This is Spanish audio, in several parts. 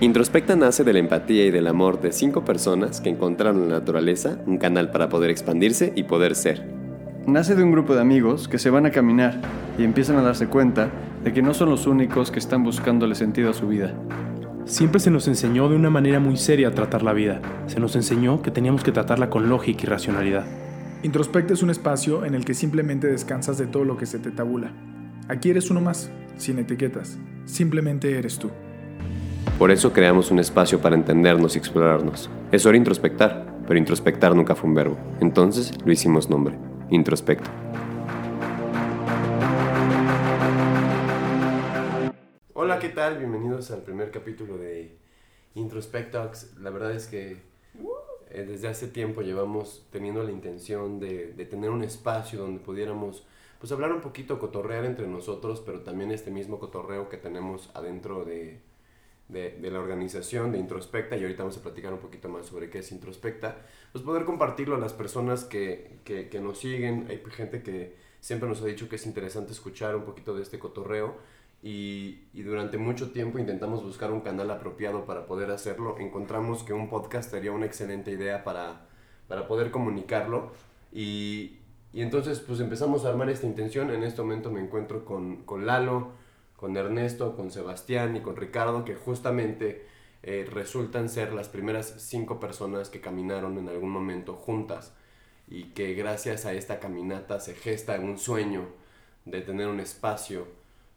Introspecta nace de la empatía y del amor de cinco personas que encontraron en la naturaleza un canal para poder expandirse y poder ser. Nace de un grupo de amigos que se van a caminar y empiezan a darse cuenta de que no son los únicos que están buscándole sentido a su vida. Siempre se nos enseñó de una manera muy seria a tratar la vida. Se nos enseñó que teníamos que tratarla con lógica y racionalidad. Introspecta es un espacio en el que simplemente descansas de todo lo que se te tabula. Aquí eres uno más, sin etiquetas. Simplemente eres tú. Por eso creamos un espacio para entendernos y explorarnos. Es hora introspectar, pero introspectar nunca fue un verbo. Entonces lo hicimos nombre, introspecto. Hola, ¿qué tal? Bienvenidos al primer capítulo de Introspectox. La verdad es que eh, desde hace tiempo llevamos teniendo la intención de, de tener un espacio donde pudiéramos pues hablar un poquito, cotorrear entre nosotros, pero también este mismo cotorreo que tenemos adentro de, de, de, la organización de Introspecta, y ahorita vamos a platicar un poquito más sobre qué es Introspecta, pues poder compartirlo a las personas que, que, que nos siguen. Hay gente que siempre nos ha dicho que es interesante escuchar un poquito de este cotorreo. Y, y, durante mucho tiempo intentamos buscar un canal apropiado para poder hacerlo. Encontramos que un podcast sería una excelente idea para, para poder comunicarlo. Y, y entonces pues empezamos a armar esta intención. En este momento me encuentro con, con Lalo, con Ernesto, con Sebastián y con Ricardo, que justamente eh, resultan ser las primeras cinco personas que caminaron en algún momento juntas y que gracias a esta caminata se gesta un sueño de tener un espacio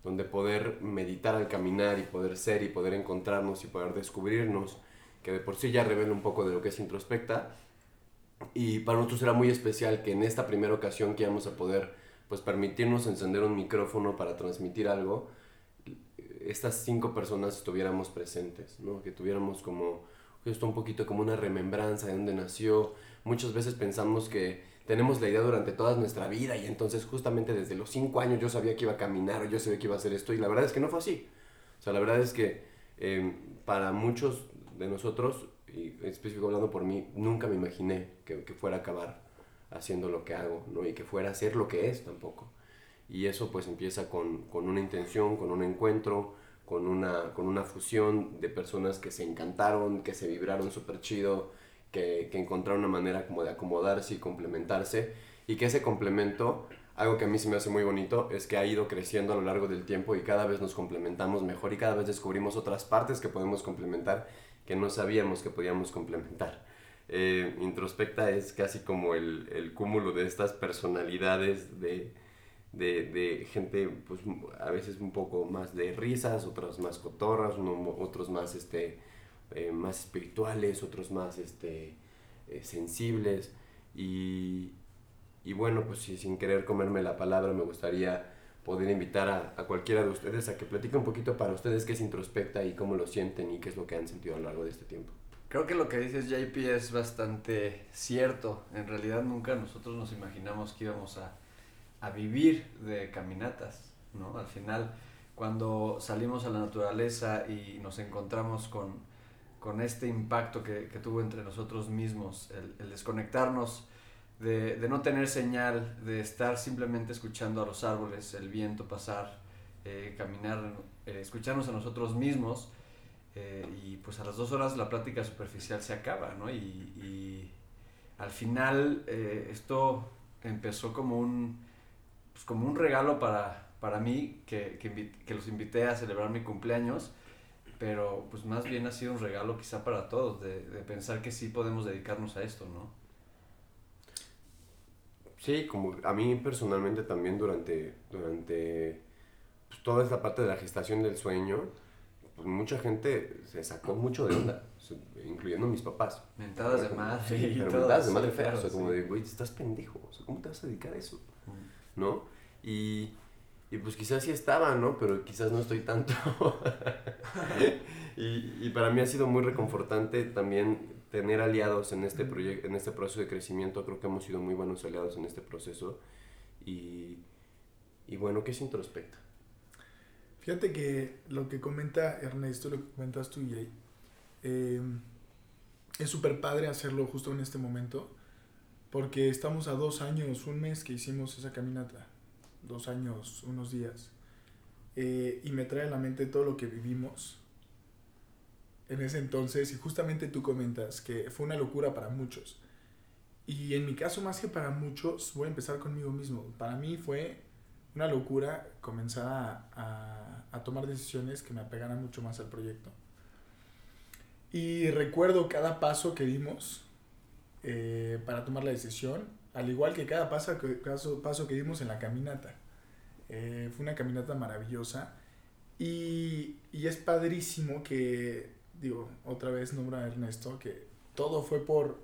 donde poder meditar al caminar y poder ser y poder encontrarnos y poder descubrirnos, que de por sí ya revela un poco de lo que es introspecta. Y para nosotros era muy especial que en esta primera ocasión que íbamos a poder pues permitirnos encender un micrófono para transmitir algo, estas cinco personas estuviéramos presentes, ¿no? que tuviéramos como esto un poquito como una remembranza de dónde nació. Muchas veces pensamos que tenemos la idea durante toda nuestra vida y entonces justamente desde los cinco años yo sabía que iba a caminar o yo sabía que iba a hacer esto y la verdad es que no fue así. O sea, la verdad es que eh, para muchos de nosotros, y específico hablando por mí, nunca me imaginé que, que, fuera a acabar haciendo lo que hago, ¿no? Y que fuera a ser lo que es tampoco. Y eso pues empieza con, con una intención, con un encuentro, con una, con una fusión de personas que se encantaron, que se vibraron súper chido, que, que encontraron una manera como de acomodarse y complementarse. Y que ese complemento, algo que a mí se me hace muy bonito, es que ha ido creciendo a lo largo del tiempo y cada vez nos complementamos mejor y cada vez descubrimos otras partes que podemos complementar que no sabíamos que podíamos complementar. Eh, introspecta es casi como el, el cúmulo de estas personalidades de, de, de, gente, pues a veces un poco más de risas, otras más cotorras, uno, otros más, este, eh, más espirituales, otros más este, eh, sensibles. Y, y, bueno, pues sin querer comerme la palabra, me gustaría poder invitar a, a, cualquiera de ustedes a que platique un poquito para ustedes qué es introspecta y cómo lo sienten y qué es lo que han sentido a lo largo de este tiempo. Creo que lo que dices JP es bastante cierto. En realidad nunca nosotros nos imaginamos que íbamos a a vivir de caminatas, ¿no? Al final, cuando salimos a la naturaleza y nos encontramos con, con este impacto que, que, tuvo entre nosotros mismos, el, el desconectarnos de, de, no tener señal, de estar simplemente escuchando a los árboles, el viento pasar, eh, caminar, eh, escucharnos a nosotros mismos, eh, y pues a las dos horas la plática superficial se acaba, ¿no? Y, y al final esto empezó como un pues, como un regalo para, para mí, que, que, que, los invité a celebrar mi cumpleaños, pero pues más bien ha sido un regalo quizá para todos, de, de pensar que sí podemos dedicarnos a esto, ¿no? Sí, como a mí personalmente también durante, durante pues, toda esta parte de la gestación del sueño, pues mucha gente se sacó mucho de onda, incluyendo mis papás. Mentadas de madre. Sí, pero mentadas de madre feas, o sea, como de, güey, estás pendejo, o sea, ¿cómo te vas a dedicar a eso? ¿No? Y, y pues quizás sí estaba, ¿no? Pero quizás no estoy tanto. y, y, para mí ha sido muy reconfortante también tener aliados en este, proyecto, en este proceso de crecimiento. Creo que hemos sido muy buenos aliados en este proceso. Y, y bueno, ¿qué es introspecta? Fíjate que lo que comenta Ernesto, lo que comentas tú, Jay, eh, es súper padre hacerlo justo en este momento porque estamos a dos años, un mes que hicimos esa caminata, dos años, unos días, eh, y me trae a la mente todo lo que vivimos en ese entonces y justamente tú comentas que fue una locura para muchos. Y en mi caso, más que para muchos, voy a empezar conmigo mismo. Para mí fue una locura comenzar a, a, a tomar decisiones que me apegaran mucho más al proyecto. Y recuerdo cada paso que dimos eh, para tomar la decisión, al igual que cada paso paso, paso que dimos en la caminata. Eh, fue una caminata maravillosa y, y, es padrísimo que, digo, otra vez nombro a Ernesto, que todo fue por,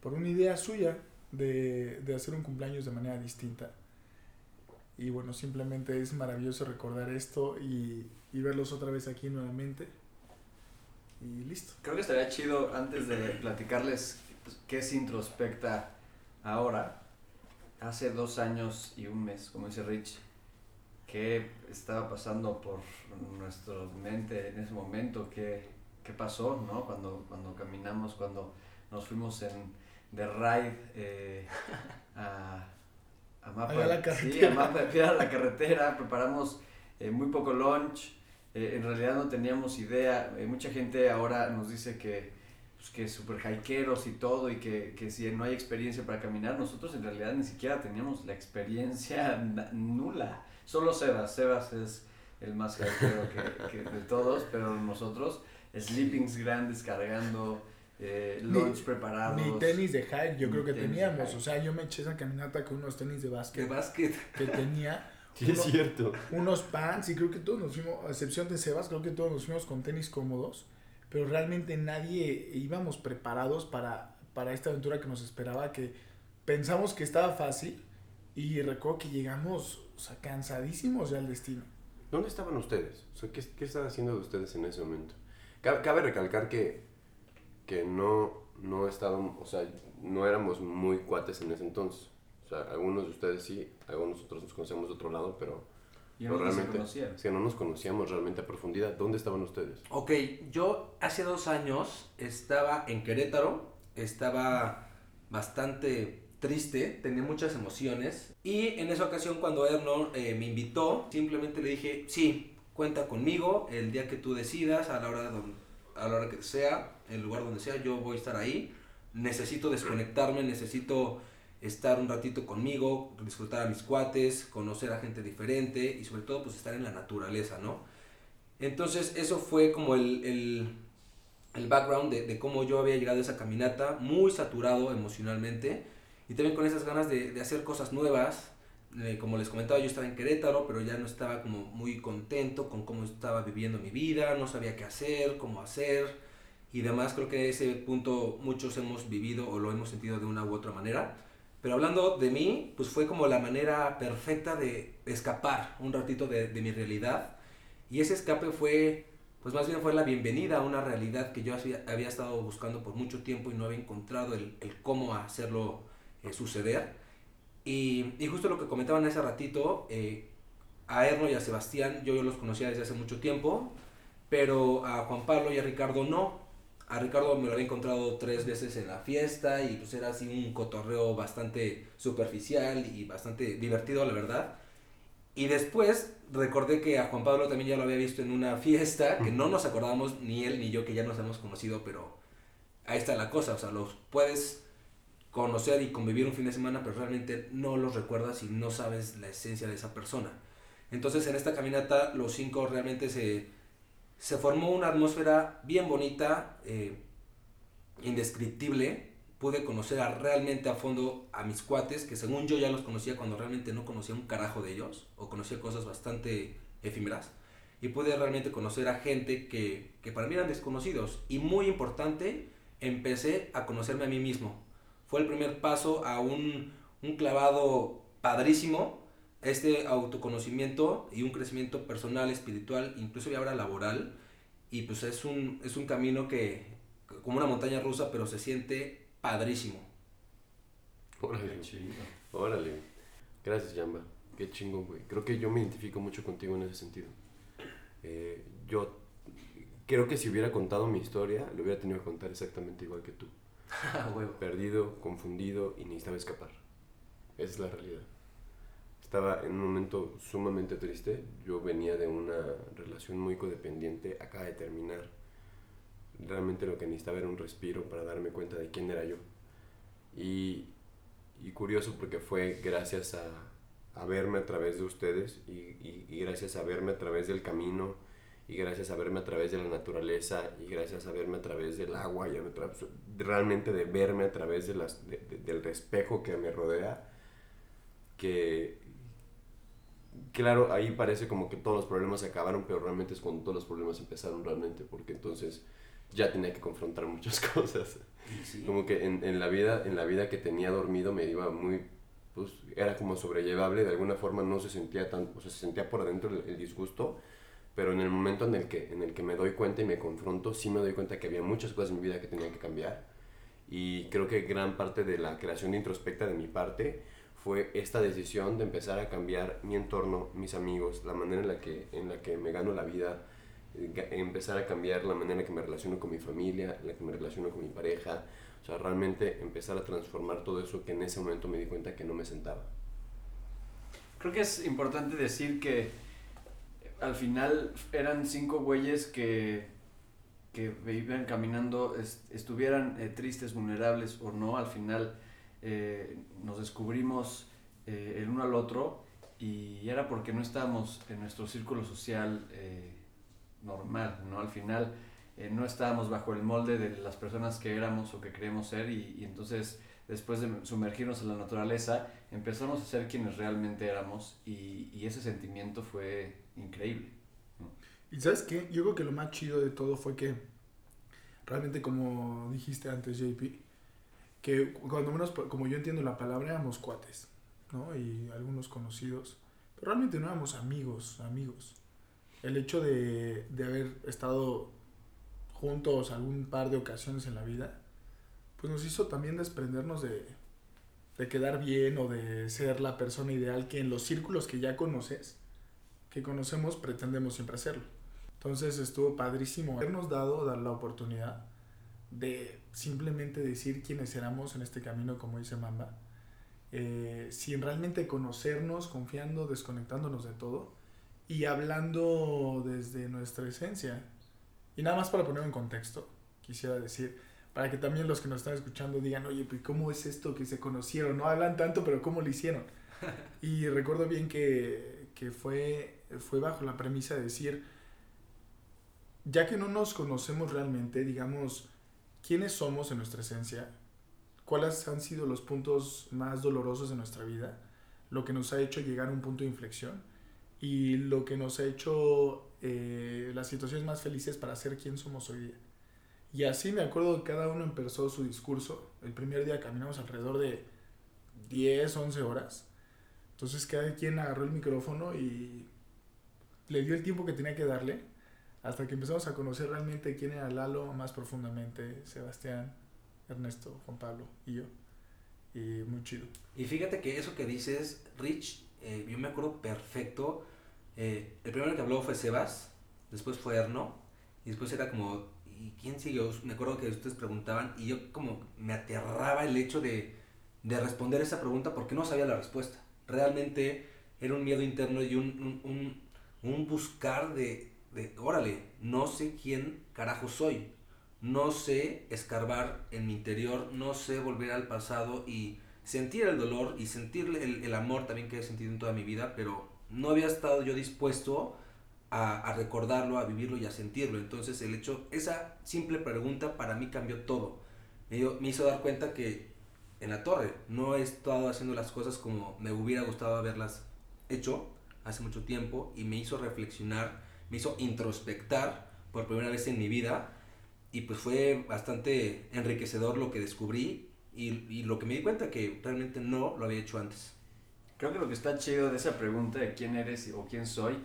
por una idea suya de, de hacer un cumpleaños de manera distinta. Y bueno, simplemente es maravilloso recordar esto y, y verlos otra vez aquí nuevamente. Y listo. Creo que estaría chido antes de platicarles qué se introspecta ahora. Hace dos años y un mes, como dice Rich, qué estaba pasando por nuestra mente en ese momento, qué, qué pasó, ¿no? Cuando, cuando caminamos, cuando nos fuimos en, de ride eh, a, a mapa, a la sí, a mapa de piedra, a la carretera, preparamos eh, muy poco lunch, eh, en realidad no teníamos idea, eh, mucha gente ahora nos dice que, pues, que super hikeros y todo y que, que si no hay experiencia para caminar, nosotros en realidad ni siquiera teníamos la experiencia nula. Solo Sebas, Sebas es el más hikero que, que de todos, pero nosotros, sleepings grandes cargando, eh, lunch Ni- preparados. Ni tenis de hike, yo creo que teníamos. O sea, yo me eché esa caminata con unos tenis de De básquet básquet. que tenía. Sí, es Uno- cierto. unos pants y creo que todos nos fuimos, a excepción de Sebas, creo que todos nos fuimos con tenis cómodos, pero realmente nadie íbamos preparados para, para esta aventura que nos esperaba, que pensamos que estaba fácil y recuerdo que llegamos o sea, cansadísimos ya al destino. ¿Dónde estaban ustedes? O sea, ¿qué, qué estaban haciendo de ustedes en ese momento? Cabe, cabe recalcar que, que no, no estaban, o sea, no éramos muy cuates en ese entonces. O sea, algunos de ustedes sí, algunos otros nos conocemos de otro lado, pero, No realmente que no nos conocíamos realmente a profundidad. ¿Dónde estaban ustedes? Ok, yo hace dos años estaba en Querétaro, estaba bastante triste, tenía muchas emociones y en esa ocasión cuando Erno eh, me invitó, simplemente le dije, sí, cuenta conmigo el día que tú decidas, a la hora, don- a la hora que sea, el lugar donde sea, yo voy a estar ahí, necesito desconectarme, necesito estar un ratito conmigo, disfrutar a mis cuates, conocer a gente diferente y sobre todo pues estar en la naturaleza, ¿no? Entonces eso fue como el, el, el background de, de cómo yo había llegado a esa caminata, muy saturado emocionalmente y también con esas ganas de, de hacer cosas nuevas. Eh, como les comentaba, yo estaba en Querétaro, pero ya no estaba como muy contento con cómo estaba viviendo mi vida, no sabía qué hacer, cómo hacer y demás. Creo que ese punto muchos hemos vivido o lo hemos sentido de una u otra manera. Pero hablando de mí, pues fue como la manera perfecta de escapar un ratito de, mi realidad. Y ese escape fue, pues más bien fue la bienvenida a una realidad que yo había, estado buscando por mucho tiempo y no había encontrado el, cómo hacerlo eh, suceder. Y, justo lo que comentaban hace ratito, eh, a Erno y a Sebastián yo los conocía desde hace mucho tiempo, pero a Juan Pablo y a Ricardo no. A Ricardo me lo había encontrado tres veces en la fiesta y pues era así un cotorreo bastante superficial y bastante divertido, la verdad. Y después recordé que a Juan Pablo también ya lo había visto en una fiesta, que no nos acordábamos ni él ni yo que ya nos hemos conocido, pero ahí está la cosa, o sea, los puedes conocer y convivir un fin de semana, pero realmente no los recuerdas y no sabes la esencia de esa persona. Entonces en esta caminata los cinco realmente se, se formó una atmósfera bien bonita, eh, indescriptible. Pude conocer realmente a fondo a mis cuates, que según yo ya los conocía cuando realmente no conocía un carajo de ellos, o conocía cosas bastante efímeras. Y pude realmente conocer a gente que, que para mí eran desconocidos. Y muy importante, empecé a conocerme a mí mismo. Fue el primer paso a un, un clavado padrísimo, este autoconocimiento y un crecimiento personal, espiritual, incluso y ahora laboral. Y pues es un, es un camino que, como una montaña rusa, pero se siente padrísimo. Órale. Órale. Gracias, Yamba. Qué chingón, güey. Creo que yo me identifico mucho contigo en ese sentido. Eh, yo creo que si hubiera contado mi historia, lo hubiera tenido que contar exactamente igual que tú. Perdido, confundido y necesitaba escapar. Esa es la realidad. Estaba en un momento sumamente triste. Yo venía de una relación muy codependiente, acaba de terminar. realmente lo que necesitaba era un respiro para darme cuenta de quién era yo. Y, y curioso porque fue gracias a, a, verme a través de ustedes y, y, y, gracias a verme a través del camino y gracias a verme a través de la naturaleza y gracias a verme a través del agua y realmente de verme a través de las, de, de, del espejo que me rodea que claro, ahí parece como que todos los problemas se acabaron, pero realmente es cuando todos los problemas empezaron realmente, porque entonces ya tenía que confrontar muchas cosas. Sí. Como que en, en, la vida, en la vida que tenía dormido me iba muy, pues era como sobrellevable, de alguna forma no se sentía tan, o sea, se sentía por adentro el, el, disgusto, pero en el momento en el, que, en el que me doy cuenta y me confronto, sí me doy cuenta que había muchas cosas en mi vida que tenían que cambiar. Y creo que gran parte de la creación introspecta de mi parte fue esta decisión de empezar a cambiar mi entorno, mis amigos, la manera en la que, en la que me gano la vida, empezar a cambiar la manera en que me relaciono con mi familia, la que me relaciono con mi pareja, o sea, realmente empezar a transformar todo eso que en ese momento me di cuenta que no me sentaba. Creo que es importante decir que al final eran cinco güeyes que, que iban caminando, est estuvieran eh, tristes, vulnerables o no, al final eh, nos descubrimos eh, el uno al otro y era porque no estábamos en nuestro círculo social eh, normal, ¿no? Al final eh, no estábamos bajo el molde de las personas que éramos o que creemos ser y, y, entonces después de sumergirnos en la naturaleza empezamos a ser quienes realmente éramos y, y ese sentimiento fue increíble. ¿no? Y sabes qué, yo creo que lo más chido de todo fue que realmente como dijiste antes JP, que cuando menos, como yo entiendo la palabra, éramos cuates, ¿no? Y algunos conocidos, pero realmente no éramos amigos, amigos. El hecho de, de haber estado juntos algún par de ocasiones en la vida, pues nos hizo también desprendernos de, de quedar bien o de ser la persona ideal que en los círculos que ya conoces, que conocemos, pretendemos siempre hacerlo. Entonces estuvo padrísimo habernos dado dar la oportunidad de simplemente decir quiénes éramos en este camino, como dice Mamba, eh, sin realmente conocernos, confiando, desconectándonos de todo y hablando desde nuestra esencia. Y nada más para poner en contexto, quisiera decir, para que también los que nos están escuchando digan, oye, pues ¿cómo es esto que se conocieron? No hablan tanto, pero ¿cómo lo hicieron? y recuerdo bien que, que fue, fue bajo la premisa de decir, ya que no nos conocemos realmente, digamos, quiénes somos en nuestra esencia, cuáles han sido los puntos más dolorosos de nuestra vida, lo que nos ha hecho llegar a un punto de inflexión y lo que nos ha hecho eh, las situaciones más felices para ser quien somos hoy día. Y así me acuerdo que cada uno empezó su discurso. El primer día caminamos alrededor de 10, 11 horas. Entonces cada quien agarró el micrófono y le dio el tiempo que tenía que darle hasta que empezamos a conocer realmente quién era Lalo más profundamente, Sebastián, Ernesto, Juan Pablo y yo. Y muy chido. Y fíjate que eso que dices, Rich, eh, yo me acuerdo perfecto. Eh, el primero que habló fue Sebas, después fue Erno, y después era como, ¿y quién siguió? Me acuerdo que ustedes preguntaban, y yo como me aterraba el hecho de, de responder esa pregunta porque no sabía la respuesta. Realmente era un miedo interno y un, un, un, un buscar de, órale, no sé quién carajo soy, no sé escarbar en mi interior, no sé volver al pasado y sentir el dolor y sentir el, el amor también que he sentido en toda mi vida, pero no había estado yo dispuesto a, a, recordarlo, a vivirlo y a sentirlo. Entonces el hecho, esa simple pregunta para mí cambió todo. Me, dio, me hizo dar cuenta que en la torre no he estado haciendo las cosas como me hubiera gustado haberlas hecho hace mucho tiempo y me hizo reflexionar me hizo introspectar por primera vez en mi vida y pues fue bastante enriquecedor lo que descubrí y, y, lo que me di cuenta que realmente no lo había hecho antes. Creo que lo que está chido de esa pregunta de quién eres o quién soy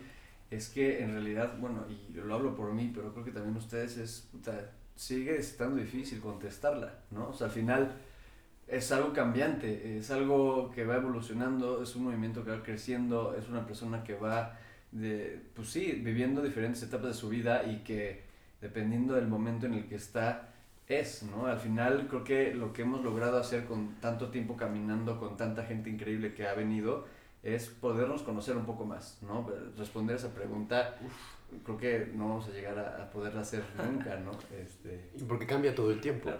es que en realidad, bueno, y lo hablo por mí, pero creo que también ustedes es, puta, sigue estando difícil contestarla, ¿no? O sea, al final es algo cambiante, es algo que va evolucionando, es un movimiento que va creciendo, es una persona que va de, pues sí, viviendo diferentes etapas de su vida y que dependiendo del momento en el que está, es, ¿no? Al final creo que lo que hemos logrado hacer con tanto tiempo caminando, con tanta gente increíble que ha venido, es podernos conocer un poco más, ¿no? Responder esa pregunta, creo que no vamos a llegar a, a poderla hacer nunca, ¿no? Este, Y porque cambia todo el tiempo.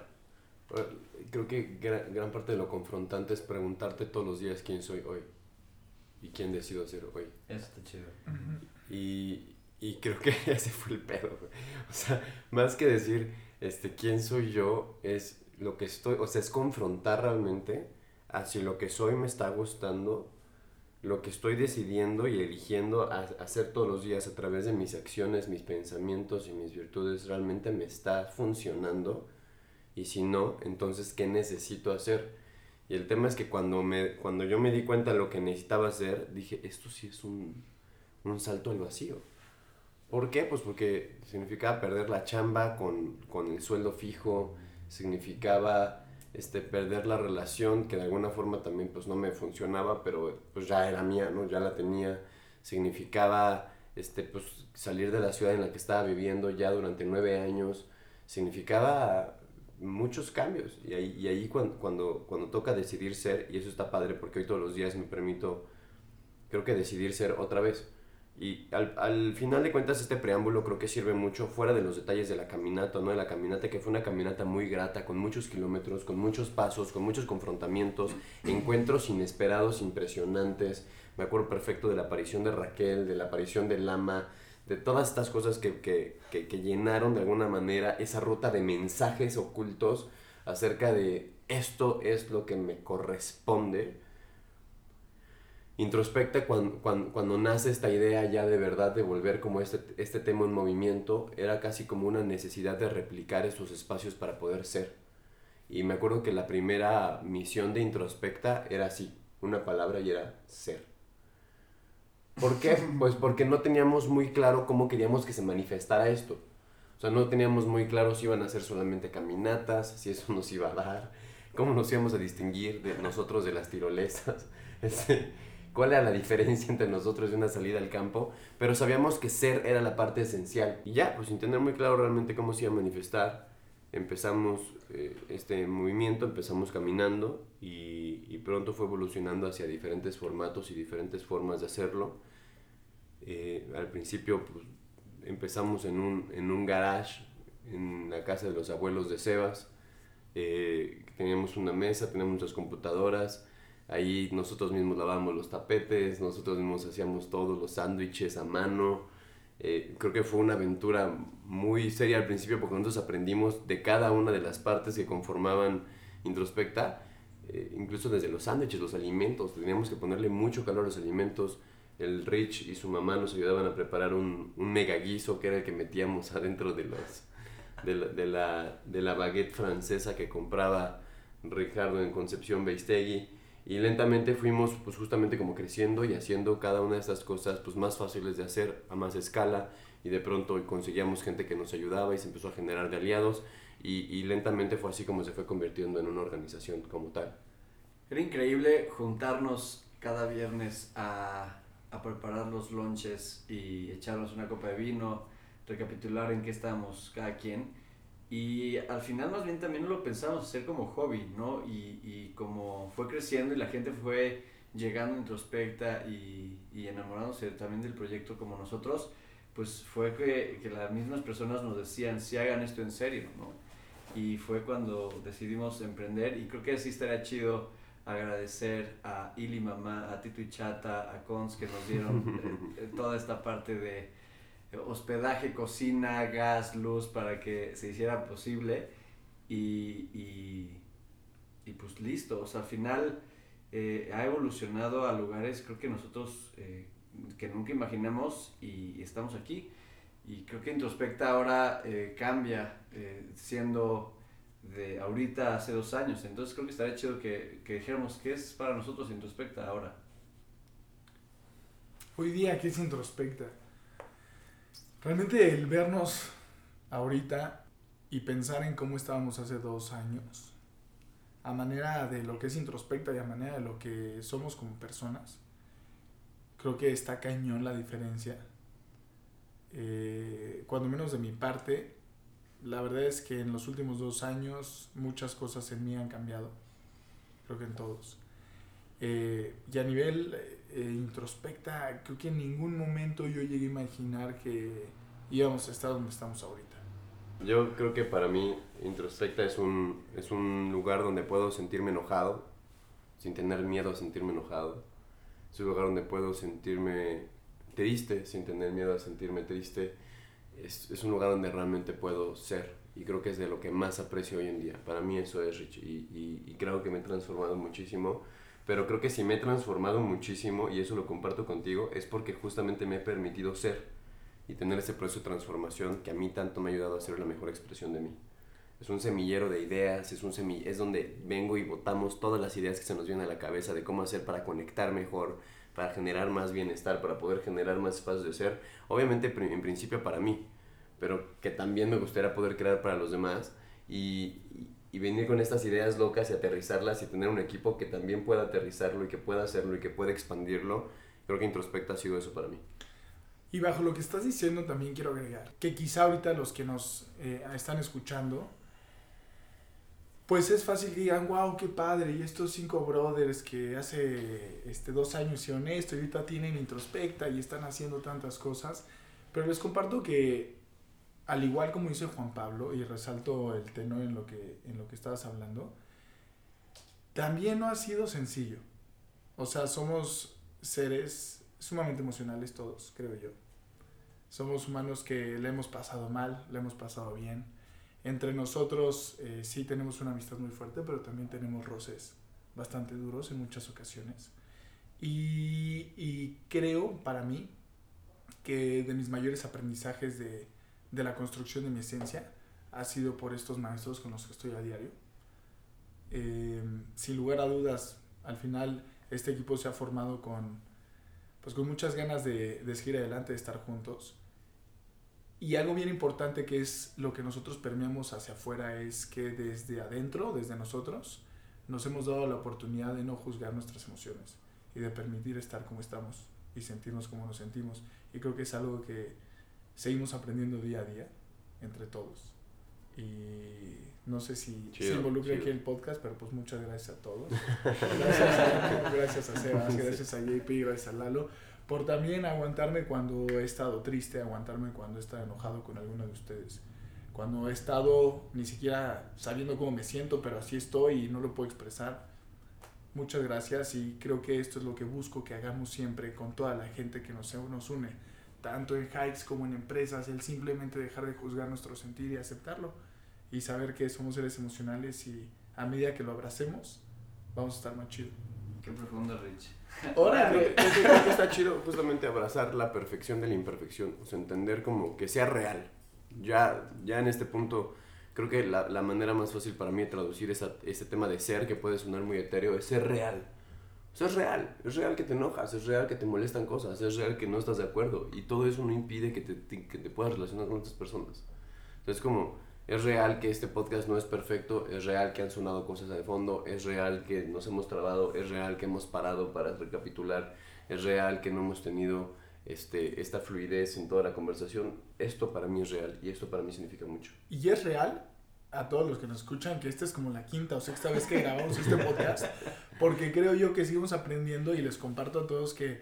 Creo que gran, gran parte de lo confrontante es preguntarte todos los días quién soy hoy y quién decido ser hoy. eso está chido. Y, y creo que ese fue el pedo, güey. O sea, más que decir este, quién soy yo, es lo que estoy, o sea, es confrontar realmente a si lo que soy me está gustando, lo que estoy decidiendo y eligiendo a- hacer todos los días a través de mis acciones, mis pensamientos y mis virtudes realmente me está funcionando. Y si no, entonces, ¿qué necesito hacer? Y el tema es que cuando, me, cuando yo me di cuenta de lo que necesitaba hacer, dije, esto sí es un, un salto al vacío. ¿Por qué? Pues porque significaba perder la chamba con, con el sueldo fijo, significaba este, perder la relación que de alguna forma también pues no me funcionaba, pero pues ya era mía, ¿no? Ya la tenía. Significaba este, pues, salir de la ciudad en la que estaba viviendo ya durante nueve años. Significaba muchos cambios. Y ahí, y ahí cuando, cuando, cuando toca decidir ser, y eso está padre porque hoy todos los días me permito, creo que decidir ser otra vez. Y al, al final de cuentas este preámbulo creo que sirve mucho fuera de los detalles de la caminata, ¿no? De la caminata que fue una caminata muy grata, con muchos kilómetros, con muchos pasos, con muchos confrontamientos, encuentros inesperados, impresionantes. Me acuerdo perfecto de la aparición de Raquel, de la aparición de Lama, de todas estas cosas que, que, que, que llenaron de alguna manera esa ruta de mensajes ocultos acerca de esto es lo que me corresponde introspecta cuando, cuando, cuando, nace esta idea ya de verdad de volver como este, este tema en movimiento, era casi como una necesidad de replicar esos espacios para poder ser. Y me acuerdo que la primera misión de introspecta era así, una palabra y era ser. ¿Por qué? Pues porque no teníamos muy claro cómo queríamos que se manifestara esto. O sea, no teníamos muy claro si iban a ser solamente caminatas, si eso nos iba a dar, cómo nos íbamos a distinguir de nosotros de las tirolesas. Cuál era la diferencia entre nosotros y una salida al campo, pero sabíamos que ser era la parte esencial. Y ya, pues sin tener muy claro realmente cómo se iba a manifestar, empezamos eh, este movimiento, empezamos caminando y, y, pronto fue evolucionando hacia diferentes formatos y diferentes formas de hacerlo. Eh, al principio pues, empezamos en un, en un garage en la casa de los abuelos de Sebas. Eh, teníamos una mesa, teníamos muchas computadoras, Ahí nosotros mismos lavábamos los tapetes, nosotros mismos hacíamos todos los sándwiches a mano. Eh, creo que fue una aventura muy seria al principio porque nosotros aprendimos de cada una de las partes que conformaban Introspecta, eh, incluso desde los sándwiches, los alimentos. Teníamos que ponerle mucho calor a los alimentos. El Rich y su mamá nos ayudaban a preparar un, un mega guiso que era el que metíamos adentro de, los, de, la, de, la, de la baguette francesa que compraba Ricardo en Concepción Beistegui y lentamente fuimos pues justamente como creciendo y haciendo cada una de estas cosas pues más fáciles de hacer a más escala y de pronto conseguíamos gente que nos ayudaba y se empezó a generar de aliados y, y lentamente fue así como se fue convirtiendo en una organización como tal. Era increíble juntarnos cada viernes a, a preparar los lunches y echarnos una copa de vino, recapitular en qué estábamos cada quien y al final más bien también lo pensamos hacer como hobby, ¿no? Y, y como fue creciendo y la gente fue llegando introspecta y, y enamorándose también del proyecto como nosotros, pues fue que, que las mismas personas nos decían, si hagan esto en serio, ¿no? Y fue cuando decidimos emprender y creo que sí estaría chido agradecer a Ili Mamá, a Tito y Chata, a Cons que nos dieron eh, toda esta parte de hospedaje, cocina, gas, luz para que se hiciera posible y, y, y pues listo, o sea, al final eh, ha evolucionado a lugares creo que nosotros eh, que nunca imaginamos y, estamos aquí y creo que Introspecta ahora eh, cambia siendo de ahorita hace dos años, entonces creo que estaría chido que, que dijéramos qué es para nosotros Introspecta ahora. Hoy día, ¿qué es Introspecta? Realmente el vernos ahorita y pensar en cómo estábamos hace dos años, a manera de lo que es introspecta y a manera de lo que somos como personas, creo que está cañón la diferencia. Eh, cuando menos de mi parte, la verdad es que en los últimos dos años muchas cosas en mí han cambiado, creo que en todos. Eh, y a nivel eh, introspecta, creo que en ningún momento yo llegué a imaginar que íbamos a estar donde estamos ahorita. Yo creo que para mí introspecta es un, es un lugar donde puedo sentirme enojado, sin tener miedo a sentirme enojado. Es un lugar donde puedo sentirme triste, sin tener miedo a sentirme triste. Es, es un lugar donde realmente puedo ser. Y creo que es de lo que más aprecio hoy en día. Para mí eso es Rich. Y, y, y creo que me he transformado muchísimo. Pero creo que si me he transformado muchísimo, y eso lo comparto contigo, es porque justamente me he permitido ser y tener ese proceso de transformación que a mí tanto me ha ayudado a ser la mejor expresión de mí. Es un semillero de ideas, es, un semi es donde vengo y botamos todas las ideas que se nos vienen a la cabeza de cómo hacer para conectar mejor, para generar más bienestar, para poder generar más espacios de ser. Obviamente en principio para mí, pero que también me gustaría poder crear para los demás y, y venir con estas ideas locas y aterrizarlas y tener un equipo que también pueda aterrizarlo y que pueda hacerlo y que pueda expandirlo. Creo que Introspecta ha sido eso para mí. Y bajo lo que estás diciendo también quiero agregar que quizá ahorita los que nos eh, están escuchando, pues es fácil que digan, wow, qué padre, y estos cinco brothers que hace este, dos años hicieron esto y ahorita tienen introspecta y están haciendo tantas cosas, pero les comparto que al igual como dice Juan Pablo, y resalto el tenor en lo que, en lo que estabas hablando, también no ha sido sencillo. O sea, somos seres sumamente emocionales todos, creo yo. Somos humanos que le hemos pasado mal, le hemos pasado bien. Entre nosotros eh, sí tenemos una amistad muy fuerte, pero también tenemos roces bastante duros en muchas ocasiones. Y, y creo, para mí, que de mis mayores aprendizajes de, de la construcción de mi esencia ha sido por estos maestros con los que estoy a diario. Eh, sin lugar a dudas, al final este equipo se ha formado con, pues con muchas ganas de, de seguir adelante, de estar juntos. Y algo bien importante que es lo que nosotros permeamos hacia afuera es que desde adentro, desde nosotros, nos hemos dado la oportunidad de no juzgar nuestras emociones y de permitir estar como estamos y sentirnos como nos sentimos. Y creo que es algo que seguimos aprendiendo día a día entre todos. Y no sé si Chido, se involucra chido. aquí el podcast, pero pues muchas gracias a todos. Gracias a, gracias a Sebas, gracias a JP, gracias a Lalo, por también aguantarme cuando he estado triste, aguantarme cuando he estado enojado con alguno de ustedes. Cuando he estado ni siquiera sabiendo cómo me siento, pero así estoy y no lo puedo expresar. Muchas gracias y creo que esto es lo que busco que hagamos siempre con toda la gente que nos, nos une, tanto en hikes como en empresas, el simplemente dejar de juzgar nuestro sentir y aceptarlo y saber que somos seres emocionales y a medida que lo abracemos, vamos a estar más chido. Qué profundo, Rich. Órale, yo creo que está chido justamente abrazar la perfección de la imperfección, o sea, entender como que sea real. Ya, ya en este punto, creo que la, la manera más fácil para mí de traducir esa, ese tema de ser, que puede sonar muy etéreo, es ser real. O sea, es real, es real que te enojas, es real que te molestan cosas, es real que no estás de acuerdo, y todo eso no impide que te, te- que te puedas relacionar con otras personas. Entonces, como, es real que este podcast no es perfecto, es real que han sonado cosas de fondo, es real que nos hemos trabado, es real que hemos parado para recapitular, es real que no hemos tenido este, esta fluidez en toda la conversación. Esto para mí es real y esto para mí significa mucho. Y es real a todos los que nos escuchan que esta es como la quinta o sexta vez que grabamos este podcast, porque creo yo que seguimos aprendiendo y les comparto a todos que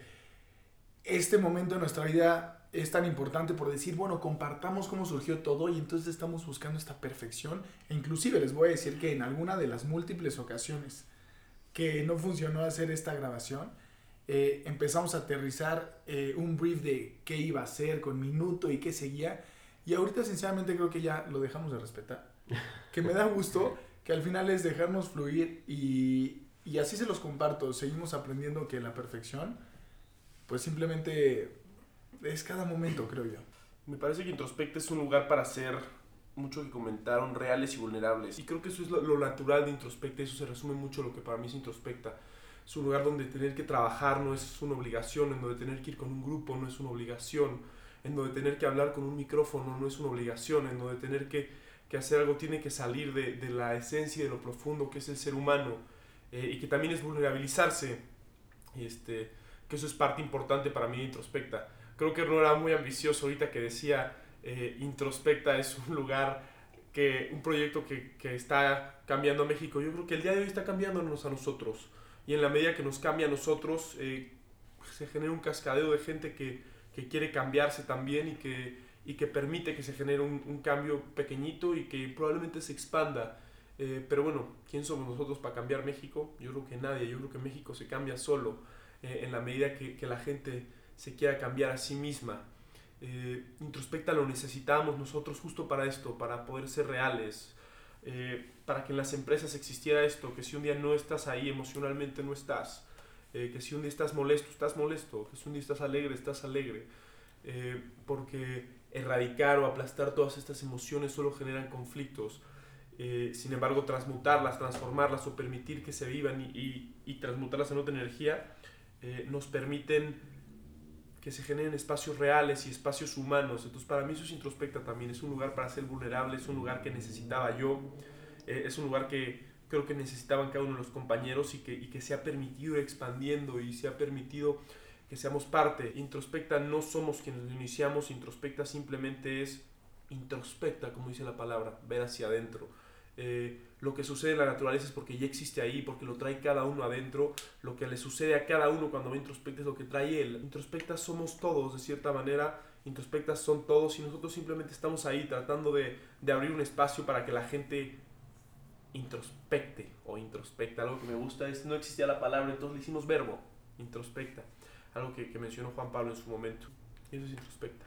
este momento de nuestra vida es tan importante por decir, bueno, compartamos cómo surgió todo y entonces estamos buscando esta perfección. E inclusive les voy a decir que en alguna de las múltiples ocasiones que no funcionó hacer esta grabación, eh, empezamos a aterrizar eh, un brief de qué iba a ser con minuto y qué seguía. Y ahorita sinceramente creo que ya lo dejamos de respetar. Que me da gusto que al final es dejarnos fluir y, y así se los comparto. Seguimos aprendiendo que la perfección, pues simplemente es cada momento, creo yo. Me parece que Introspecta es un lugar para ser, mucho que comentaron, reales y vulnerables. Y creo que eso es lo, natural de Introspecta, eso se resume mucho lo que para mí es Introspecta. Es un lugar donde tener que trabajar no es una obligación, en donde tener que ir con un grupo no es una obligación, en donde tener que hablar con un micrófono no es una obligación, en donde tener que, que hacer algo tiene que salir de, de la esencia y de lo profundo que es el ser humano, eh, y que también es vulnerabilizarse, y este, que eso es parte importante para mí Introspecta. Creo que no era muy ambicioso ahorita que decía eh, Introspecta es un lugar que un proyecto que, que está cambiando a México. Yo creo que el día de hoy está cambiándonos a nosotros y en la medida que nos cambia a nosotros, eh, se genera un cascadeo de gente que, que, quiere cambiarse también y que, y que permite que se genere un, un cambio pequeñito y que probablemente se expanda. Eh, pero bueno, ¿quién somos nosotros para cambiar México? Yo creo que nadie, yo creo que México se cambia solo eh, en la medida que, que, la gente se quiera cambiar a sí misma. Eh, introspecta lo necesitamos nosotros justo para esto, para poder ser reales, eh, para que en las empresas existiera esto, que si un día no estás ahí emocionalmente no estás, eh, que si un día estás molesto, estás molesto, que si un día estás alegre, estás alegre, eh, porque erradicar o aplastar todas estas emociones solo generan conflictos. Eh, sin embargo, transmutarlas, transformarlas o permitir que se vivan y, y, y transmutarlas en otra energía eh, nos permiten que se generen espacios reales y espacios humanos. Entonces, para mí eso es introspecta también. Es un lugar para ser vulnerable, es un lugar que necesitaba yo, eh, es un lugar que creo que necesitaban cada uno de los compañeros y que, y que se ha permitido expandiendo y se ha permitido que seamos parte. Introspecta no somos quienes lo iniciamos, introspecta simplemente es introspecta, como dice la palabra, ver hacia adentro. Eh, lo que sucede en la naturaleza es porque ya existe ahí, porque lo trae cada uno adentro. Lo que le sucede a cada uno cuando va introspecta es lo que trae él. Introspectas somos todos, de cierta manera. Introspectas son todos y nosotros simplemente estamos ahí tratando de, de abrir un espacio para que la gente introspecte o introspecta. Algo que me gusta es, no existía la palabra, entonces le hicimos verbo, introspecta. Algo que, que mencionó Juan Pablo en su momento. Y eso es introspecta.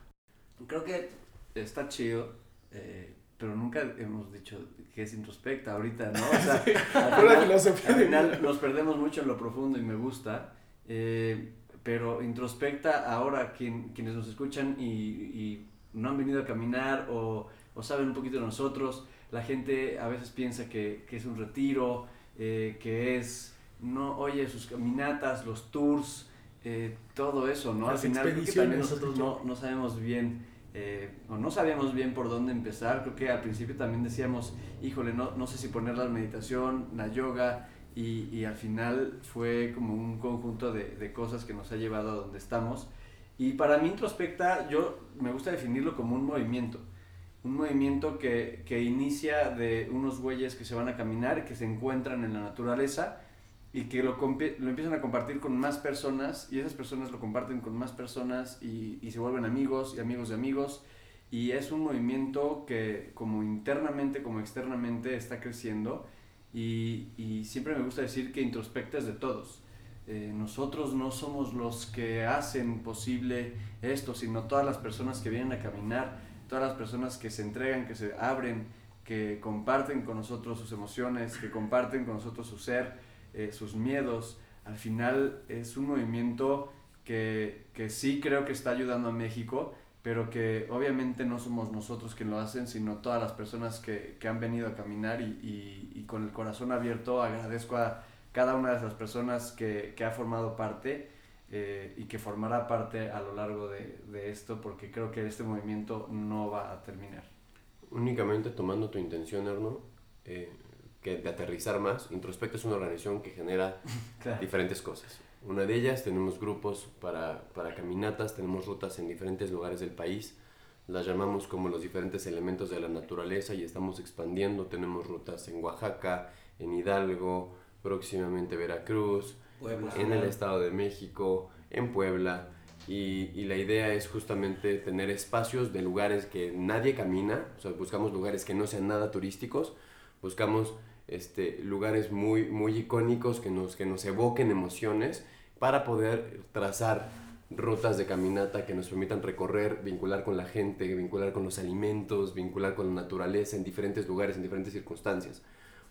Creo que está chido. Eh, pero nunca hemos dicho que es introspecta ahorita, ¿no? O sea, al final, al final nos perdemos mucho en lo profundo y me gusta, eh, pero introspecta ahora quien, quienes nos escuchan y, y, no han venido a caminar o, o, saben un poquito de nosotros, la gente a veces piensa que, que es un retiro, eh, que es, no, oye, sus caminatas, los tours, eh, todo eso, ¿no? Las al final creo que también nosotros no, no sabemos bien eh, o no sabíamos bien por dónde empezar. Creo que al principio también decíamos, híjole, no, no sé si poner la meditación, la yoga, y, y, al final fue como un conjunto de, de, cosas que nos ha llevado a donde estamos. Y para mí introspecta, yo me gusta definirlo como un movimiento. Un movimiento que, que inicia de unos güeyes que se van a caminar, que se encuentran en la naturaleza y que lo, lo, empiezan a compartir con más personas y esas personas lo comparten con más personas y, y, se vuelven amigos y amigos de amigos y es un movimiento que como internamente como externamente está creciendo y, y siempre me gusta decir que introspecta es de todos. Eh, nosotros no somos los que hacen posible esto, sino todas las personas que vienen a caminar, todas las personas que se entregan, que se abren, que comparten con nosotros sus emociones, que comparten con nosotros su ser eh, sus miedos. Al final es un movimiento que, que sí creo que está ayudando a México, pero que obviamente no somos nosotros quien lo hacen, sino todas las personas que, que han venido a caminar y, y, y, con el corazón abierto agradezco a cada una de esas personas que, que ha formado parte eh, y que formará parte a lo largo de, de, esto, porque creo que este movimiento no va a terminar. Únicamente tomando tu intención, Erno, eh, que de aterrizar más, Introspecta es una organización que genera claro. diferentes cosas. Una de ellas tenemos grupos para, para caminatas, tenemos rutas en diferentes lugares del país, las llamamos como los diferentes elementos de la naturaleza y estamos expandiendo, tenemos rutas en Oaxaca, en Hidalgo, próximamente Veracruz, Puebla, en el Estado de México, en Puebla, y, y, la idea es justamente tener espacios de lugares que nadie camina, o sea, buscamos lugares que no sean nada turísticos, buscamos este, lugares muy, muy icónicos que nos, que nos evoquen emociones para poder trazar rutas de caminata que nos permitan recorrer, vincular con la gente, vincular con los alimentos, vincular con la naturaleza en diferentes lugares, en diferentes circunstancias.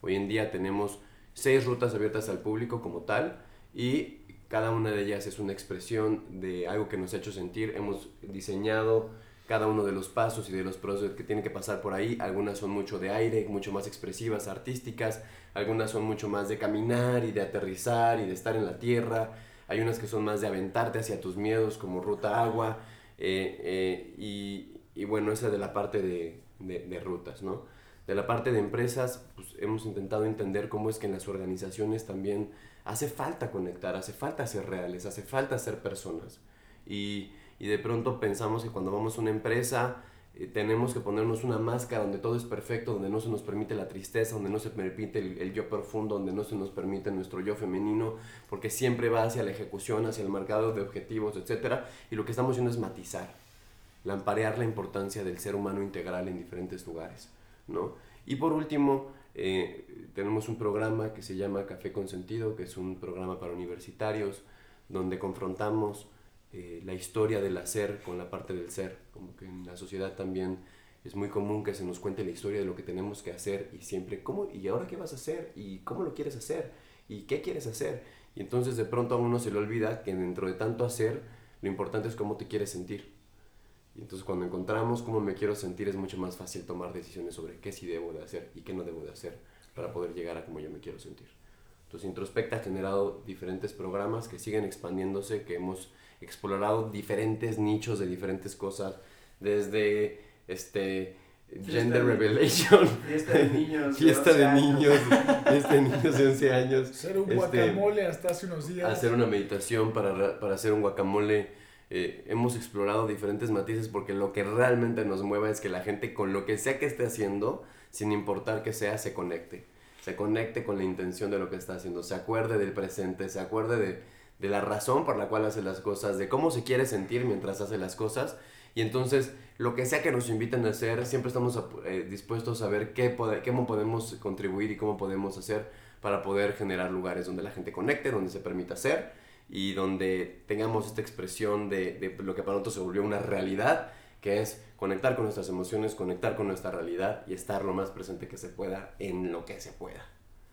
Hoy en día tenemos seis rutas abiertas al público como tal y cada una de ellas es una expresión de algo que nos ha hecho sentir. Hemos diseñado cada uno de los pasos y de los procesos que tienen que pasar por ahí. Algunas son mucho de aire, mucho más expresivas, artísticas. Algunas son mucho más de caminar y de aterrizar y de estar en la tierra. Hay unas que son más de aventarte hacia tus miedos, como ruta agua. Eh, eh, y, y, bueno, esa de la parte de, de, de, rutas, ¿no? De la parte de empresas, pues hemos intentado entender cómo es que en las organizaciones también hace falta conectar, hace falta ser reales, hace falta ser personas. Y y de pronto pensamos que cuando vamos a una empresa eh, tenemos que ponernos una máscara donde todo es perfecto, donde no se nos permite la tristeza, donde no se permite el, yo profundo, donde no se nos permite nuestro yo femenino, porque siempre va hacia la ejecución, hacia el marcado de objetivos, etc. Y lo que estamos haciendo es matizar, lamparear la importancia del ser humano integral en diferentes lugares, ¿no? Y por último, eh, tenemos un programa que se llama Café con Sentido, que es un programa para universitarios, donde confrontamos eh, la historia del hacer con la parte del ser, como que en la sociedad también es muy común que se nos cuente la historia de lo que tenemos que hacer y siempre, ¿cómo? ¿Y ahora qué vas a hacer? ¿Y cómo lo quieres hacer? ¿Y qué quieres hacer? Y entonces de pronto a uno se le olvida que dentro de tanto hacer, lo importante es cómo te quieres sentir. Y entonces cuando encontramos cómo me quiero sentir es mucho más fácil tomar decisiones sobre qué sí debo de hacer y qué no debo de hacer para poder llegar a cómo yo me quiero sentir. Entonces Introspecta ha generado diferentes programas que siguen expandiéndose, que hemos explorado diferentes nichos de diferentes cosas, desde este gender revelation, Fiesta de niños. fiesta de 11 años. niños, fiesta de niños de 11 años, Ser un Este, guacamole hasta hace unos días. hacer una meditación para, ra- para hacer un guacamole. Eh, hemos explorado diferentes matices porque lo que realmente nos mueve es que la gente con lo que sea que esté haciendo, sin importar que sea, se conecte. Se conecte con la intención de lo que está haciendo, se acuerde del presente, se acuerde de, de la razón por la cual hace las cosas, de cómo se quiere sentir mientras hace las cosas. Y entonces, lo que sea que nos inviten a hacer, siempre estamos eh, dispuestos a ver qué, cómo podemos contribuir y cómo podemos hacer para poder generar lugares donde la gente conecte, donde se permita hacer y donde tengamos esta expresión de, de lo que para nosotros se volvió una realidad, que es conectar con nuestras emociones, conectar con nuestra realidad y estar lo más presente que se pueda en lo que se pueda.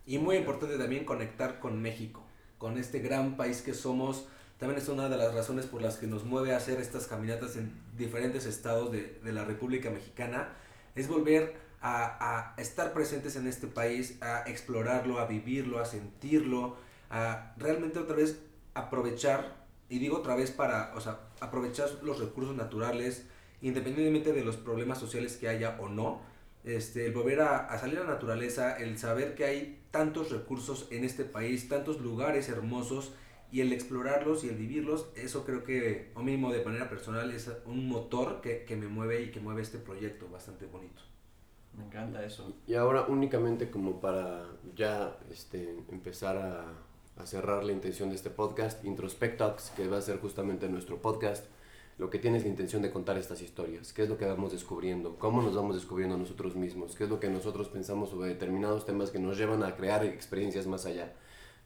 Y muy importante también conectar con México, con este gran país que somos. También es una de las razones por las que nos mueve a hacer estas caminatas en diferentes estados de, de la República Mexicana. Es volver a, estar presentes en este país, a explorarlo, a vivirlo, a sentirlo, a realmente otra vez aprovechar, y digo otra vez para, o sea, aprovechar los recursos naturales, independientemente de los problemas sociales que haya o no, este, el volver a salir a la naturaleza, el saber que hay tantos recursos en este país, tantos lugares hermosos, y el explorarlos y el vivirlos, eso creo que, o mínimo de manera personal, es un motor que, que me mueve y que mueve este proyecto bastante bonito. Me encanta eso. Y ahora únicamente como para ya este, empezar a, a cerrar la intención de este podcast, Introspectox, que va a ser justamente nuestro podcast, lo que tiene es la intención de contar estas historias, qué es lo que vamos descubriendo, cómo nos vamos descubriendo nosotros mismos, qué es lo que nosotros pensamos sobre determinados temas que nos llevan a crear experiencias más allá,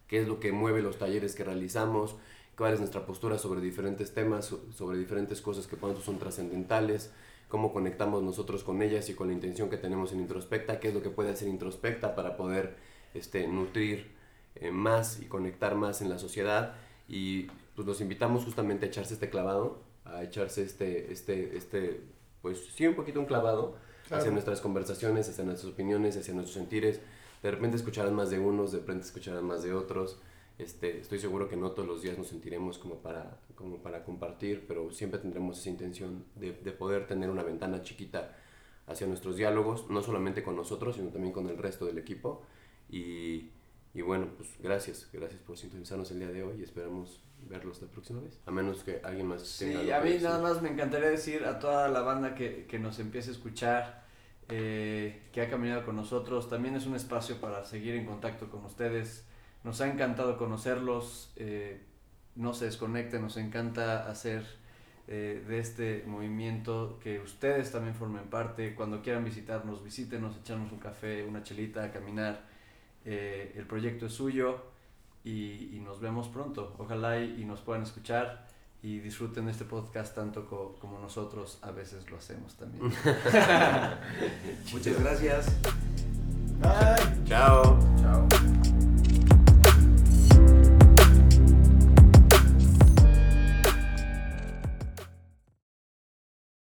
qué es lo que mueve los talleres que realizamos, cuál es nuestra postura sobre diferentes temas, so- sobre diferentes cosas que para nosotros son trascendentales, cómo conectamos nosotros con ellas y con la intención que tenemos en Introspecta, qué es lo que puede hacer Introspecta para poder este, nutrir eh, más y conectar más en la sociedad. Y pues los invitamos justamente a echarse este clavado, a echarse este, este, este pues sí, un poquito un clavado Claro. hacia nuestras conversaciones, hacia nuestras opiniones, hacia nuestros sentires. De repente escucharán más de unos, de repente escucharán más de otros. Este, estoy seguro que no todos los días nos sentiremos como para, como para compartir, pero siempre tendremos esa intención de, de poder tener una ventana chiquita hacia nuestros diálogos, no solamente con nosotros, sino también con el resto del equipo. Y, y bueno, pues gracias, gracias por sintonizarnos el día de hoy y esperamos verlos la próxima vez. A menos que alguien más tenga Sí, a mí decir. nada más me encantaría decir a toda la banda que, que nos empiece a escuchar, eh, que ha caminado con nosotros, también es un espacio para seguir en contacto con ustedes. Nos ha encantado conocerlos, eh, no se desconecten, nos encanta hacer eh, de este movimiento que ustedes también formen parte. Cuando quieran visitarnos, visítenos, echarnos un café, una chelita, caminar. Eh, el proyecto es suyo y, y nos vemos pronto. Ojalá y, y nos puedan escuchar y disfruten este podcast tanto co- como nosotros a veces lo hacemos también. Muchas gracias. Bye. Chao.